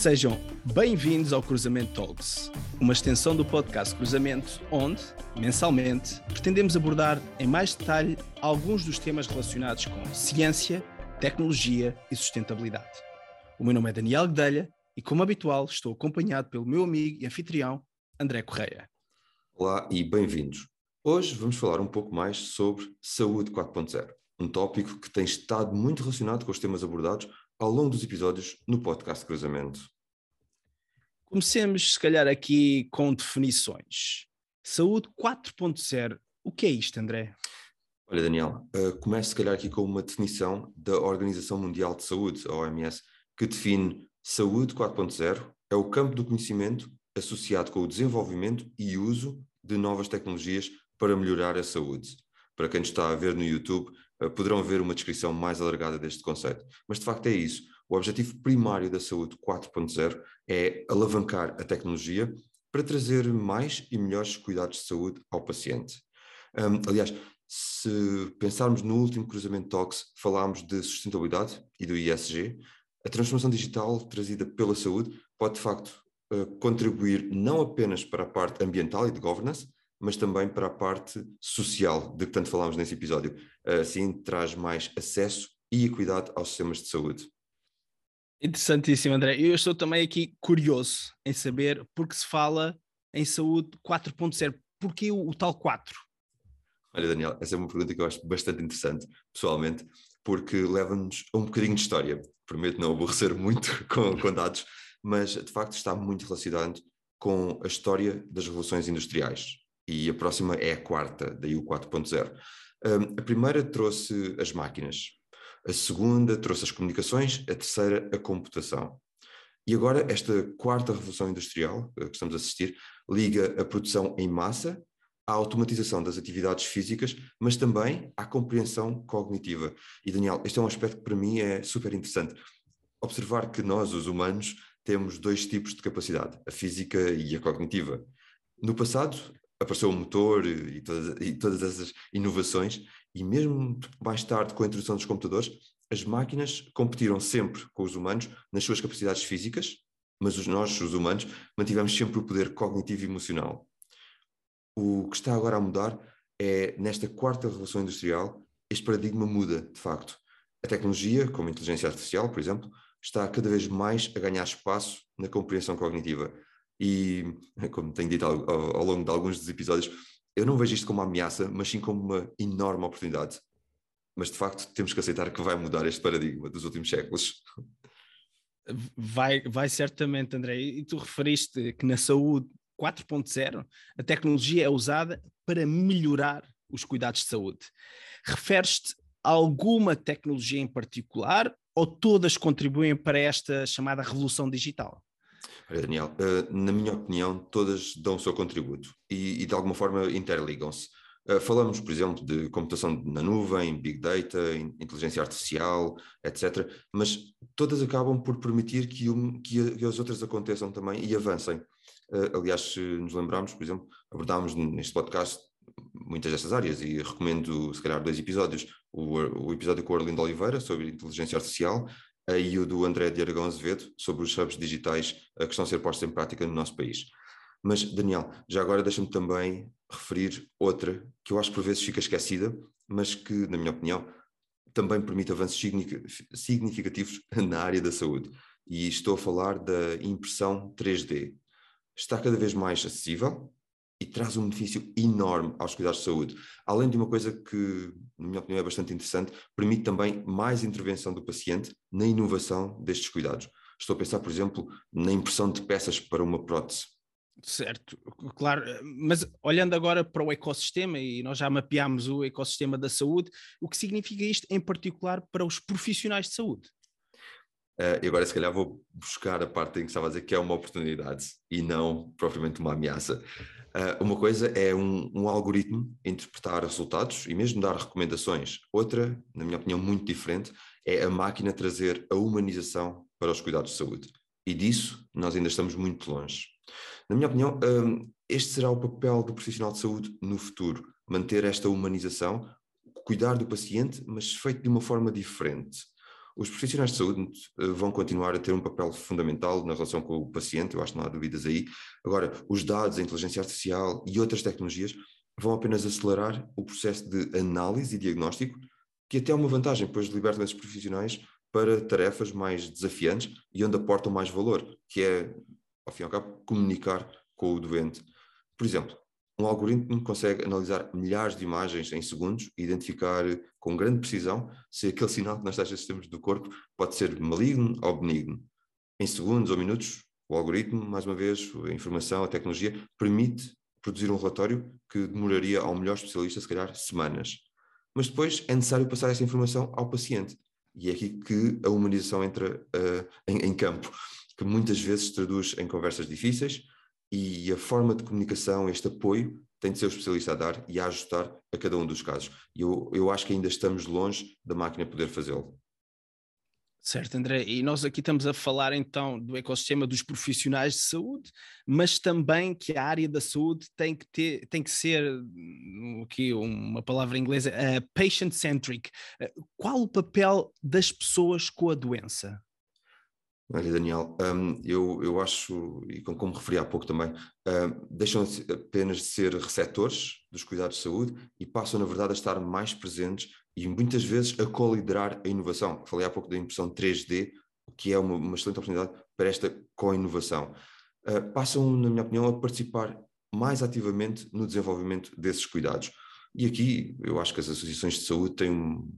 Sejam bem-vindos ao Cruzamento Talks, uma extensão do podcast Cruzamento, onde, mensalmente, pretendemos abordar em mais detalhe alguns dos temas relacionados com ciência, tecnologia e sustentabilidade. O meu nome é Daniel Guedelha e, como habitual, estou acompanhado pelo meu amigo e anfitrião, André Correia. Olá e bem-vindos. Hoje vamos falar um pouco mais sobre saúde 4.0, um tópico que tem estado muito relacionado com os temas abordados ao longo dos episódios no podcast Cruzamento. Comecemos, se calhar, aqui com definições. Saúde 4.0, o que é isto, André? Olha, Daniel, uh, começo, se calhar, aqui com uma definição da Organização Mundial de Saúde, a OMS, que define saúde 4.0 é o campo do conhecimento associado com o desenvolvimento e uso de novas tecnologias para melhorar a saúde. Para quem está a ver no YouTube, poderão ver uma descrição mais alargada deste conceito. Mas de facto é isso. O objetivo primário da saúde 4.0 é alavancar a tecnologia para trazer mais e melhores cuidados de saúde ao paciente. Um, aliás, se pensarmos no último cruzamento Talks, falámos de sustentabilidade e do ISG, a transformação digital trazida pela saúde pode de facto uh, contribuir não apenas para a parte ambiental e de governance, mas também para a parte social, de que tanto falámos nesse episódio. Assim, traz mais acesso e equidade aos sistemas de saúde. Interessantíssimo, André. Eu estou também aqui curioso em saber porque se fala em saúde 4.0. Porquê o, o tal 4? Olha, Daniel, essa é uma pergunta que eu acho bastante interessante, pessoalmente, porque leva-nos a um bocadinho de história. Prometo não aborrecer muito com, com dados, mas de facto está muito relacionado com a história das revoluções industriais e a próxima é a quarta, daí o 4.0. Um, a primeira trouxe as máquinas, a segunda trouxe as comunicações, a terceira a computação. E agora esta quarta revolução industrial eh, que estamos a assistir liga a produção em massa à automatização das atividades físicas, mas também à compreensão cognitiva. E Daniel, este é um aspecto que para mim é super interessante. Observar que nós, os humanos, temos dois tipos de capacidade, a física e a cognitiva. No passado, apareceu o motor e todas, e todas essas inovações, e mesmo mais tarde, com a introdução dos computadores, as máquinas competiram sempre com os humanos nas suas capacidades físicas, mas os, nós, os humanos, mantivemos sempre o poder cognitivo e emocional. O que está agora a mudar é, nesta quarta revolução industrial, este paradigma muda, de facto. A tecnologia, como a inteligência artificial, por exemplo, está cada vez mais a ganhar espaço na compreensão cognitiva. E, como tenho dito ao, ao, longo de alguns dos episódios, eu não vejo isto como uma ameaça, mas sim como uma enorme oportunidade. Mas de facto temos que aceitar que vai mudar este paradigma dos últimos séculos. Vai, vai certamente, André. E tu referiste que na saúde 4.0 a tecnologia é usada para melhorar os cuidados de saúde. Referes-te a alguma tecnologia em particular ou todas contribuem para esta chamada revolução digital? Olha, Daniel, uh, na minha opinião, todas dão o seu contributo e, e de alguma forma interligam-se. Uh, falamos, por exemplo, de computação na nuvem, big data, inteligência artificial, etc. Mas todas acabam por permitir que, um, que, que as outras aconteçam também e avancem. Uh, aliás, se nos lembrarmos, por exemplo, abordámos neste podcast muitas dessas áreas e recomendo, se calhar, dois episódios. O, o episódio com o Arlindo Oliveira sobre inteligência artificial e o do André de Aragão Azevedo sobre os hubs digitais que estão a ser postos em prática no nosso país. Mas, Daniel, já agora deixa-me também referir outra que eu acho que por vezes fica esquecida, mas que, na minha opinião, também permite avanços significativos na área da saúde. E estou a falar da impressão 3D. Está cada vez mais acessível, e traz um benefício enorme aos cuidados de saúde. Além de uma coisa que, na minha opinião, é bastante interessante, permite também mais intervenção do paciente na inovação destes cuidados. Estou a pensar, por exemplo, na impressão de peças para uma prótese. Certo, claro, mas olhando agora para o ecossistema, e nós já mapeámos o ecossistema da saúde, o que significa isto em particular para os profissionais de saúde? Uh, e agora, se calhar, vou buscar a parte em que estava a dizer que é uma oportunidade e não propriamente uma ameaça. Uh, uma coisa é um, um, algoritmo interpretar resultados e mesmo dar recomendações. Outra, na minha opinião, muito diferente, é a máquina trazer a humanização para os cuidados de saúde. E disso nós ainda estamos muito longe. Na minha opinião, um, este será o papel do profissional de saúde no futuro: manter esta humanização, cuidar do paciente, mas feito de uma forma diferente. Os profissionais de saúde eh, vão continuar a ter um papel fundamental na relação com o paciente, eu acho que não há dúvidas aí. Agora, os dados, a inteligência artificial e outras tecnologias vão apenas acelerar o processo de análise e diagnóstico, que até é uma vantagem, pois libertam esses profissionais para tarefas mais desafiantes e onde aportam mais valor, que é, ao fim e ao cabo, comunicar com o doente. Por exemplo, um algoritmo consegue analisar milhares de imagens em segundos e identificar com grande precisão se aquele sinal que nas taxas do corpo pode ser maligno ou benigno. Em segundos ou minutos, o algoritmo, mais uma vez, a informação, a tecnologia, permite produzir um relatório que demoraria ao melhor especialista, se calhar, semanas. Mas depois é necessário passar essa informação ao paciente. E é aqui que a humanização entra uh, em, em campo, que muitas vezes traduz em conversas difíceis, e a forma de comunicação, este apoio, tem de ser o especialista a dar e a ajustar a cada um dos casos. E eu, eu acho que ainda estamos longe da máquina poder fazê-lo. Certo, André. E nós aqui estamos a falar então do ecossistema dos profissionais de saúde, mas também que a área da saúde tem que ter, tem que ser aqui uma palavra inglesa, uh, patient-centric. Uh, qual o papel das pessoas com a doença? Olha, Daniel, um, eu, eu acho, e como, como referi há pouco também, um, deixam apenas de ser receptores dos cuidados de saúde e passam, na verdade, a estar mais presentes e muitas vezes a co-liderar a inovação. Falei há pouco da impressão 3D, que é uma, uma excelente oportunidade para esta co-inovação. Uh, passam, na minha opinião, a participar mais ativamente no desenvolvimento desses cuidados. E aqui eu acho que as associações de saúde têm um,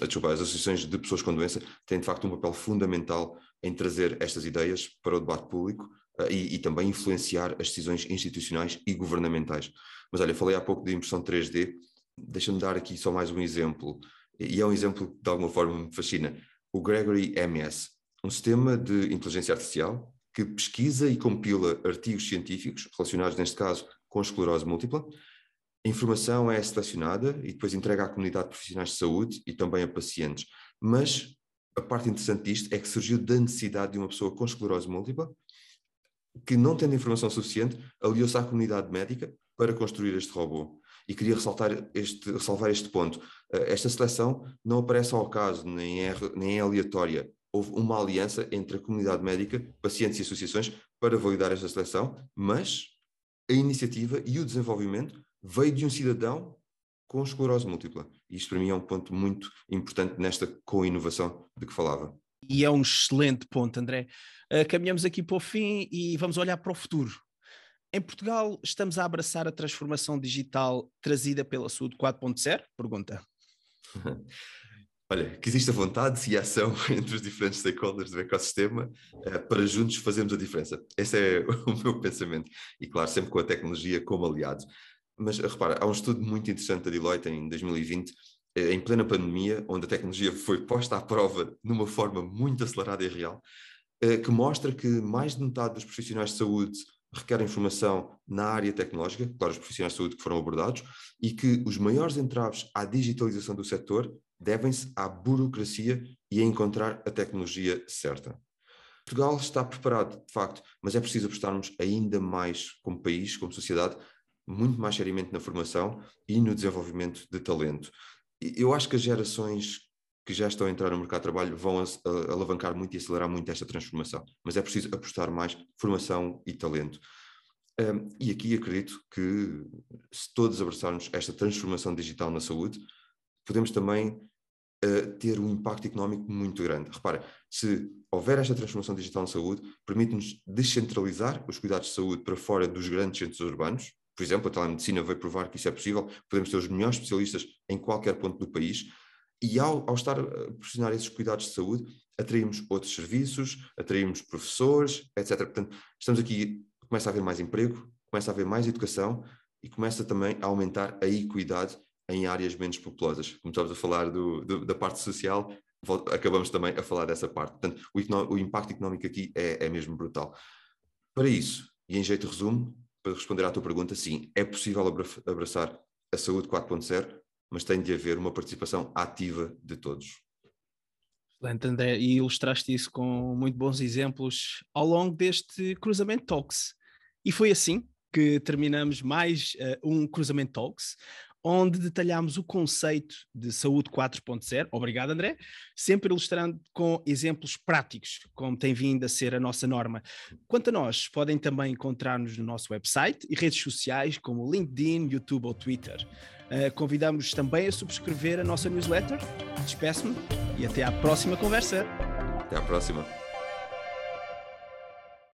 desculpa, as associações de pessoas com doença têm de facto um papel fundamental em trazer estas ideias para o debate público uh, e, e, também influenciar as decisões institucionais e governamentais. Mas olha, falei há pouco de impressão 3D, deixa-me dar aqui só mais um exemplo, e é um exemplo que de alguma forma me fascina. O Gregory MS, um sistema de inteligência artificial que pesquisa e compila artigos científicos relacionados, neste caso, com esclerose múltipla. A informação é selecionada e depois entrega à comunidade de profissionais de saúde e também a pacientes. Mas a parte interessante disto é que surgiu da necessidade de uma pessoa com esclerose múltipla que, não tendo informação suficiente, aliou-se à comunidade médica para construir este robô. E queria ressaltar este, ressalvar este ponto. Eh, esta seleção não aparece ao acaso, nem é, nem é aleatória. Houve uma aliança entre a comunidade médica, pacientes e associações para validar esta seleção, mas a iniciativa e o desenvolvimento veio de um cidadão com esclerose múltipla. E isto para mim é um ponto muito importante nesta co-inovação de que falava. E é um excelente ponto, André. Uh, caminhamos aqui para o fim e vamos olhar para o futuro. Em Portugal, estamos a abraçar a transformação digital trazida pela Saúde 4.0? Pergunta. Olha, que existe a vontade e a ação entre os diferentes stakeholders do ecossistema uh, para juntos fazermos a diferença. Esse é o meu pensamento. E claro, sempre com a tecnologia como aliado. Mas repara, há um estudo muito interessante da Deloitte em 2020, eh, em plena pandemia, onde a tecnologia foi posta à prova numa forma muito acelerada e real, eh, que mostra que mais de metade dos profissionais de saúde requerem informação na área tecnológica, claro, os profissionais de saúde que foram abordados, e que os maiores entraves à digitalização do setor devem-se à burocracia e a encontrar a tecnologia certa. Portugal está preparado, de facto, mas é preciso apostarmos ainda mais como país, como sociedade, muito mais seriamente na formação e no desenvolvimento de talento. Eu acho que as gerações que já estão a entrar no mercado de trabalho vão alavancar muito e acelerar muito esta transformação, mas é preciso apostar mais formação e talento. Um, e aqui acredito que se todos abraçarmos esta transformação digital na saúde, podemos também uh, ter um impacto económico muito grande. Repara, se houver esta transformação digital na saúde, permite-nos descentralizar os cuidados de saúde para fora dos grandes centros urbanos, por exemplo, a telemedicina veio provar que isso é possível, podemos ter os melhores especialistas em qualquer ponto do país, e ao, ao estar a proporcionar esses cuidados de saúde, atraímos outros serviços, atraímos professores, etc. Portanto, estamos aqui, começa a haver mais emprego, começa a haver mais educação e começa também a aumentar a equidade em áreas menos populosas. Como estamos a falar do, do, da parte social, acabamos também a falar dessa parte. Portanto, o, o impacto económico aqui é, é mesmo brutal. Para isso, e em jeito de resumo, para responder à tua pergunta, sim, é possível abraçar a saúde 4.0, mas tem de haver uma participação ativa de todos. Excelente, André, e ilustraste isso com muito bons exemplos ao longo deste Cruzamento Talks. E foi assim que terminamos mais uh, um Cruzamento Talks, onde detalhamos o conceito de saúde 4.0. Obrigado, André. Sempre ilustrando com exemplos práticos, como tem vindo a ser a nossa norma. Quanto a nós, podem também encontrar-nos no nosso website e redes sociais como LinkedIn, YouTube ou Twitter. Uh, convidamos também a subscrever a nossa newsletter. Despeço-me e até à próxima conversa. Até à próxima.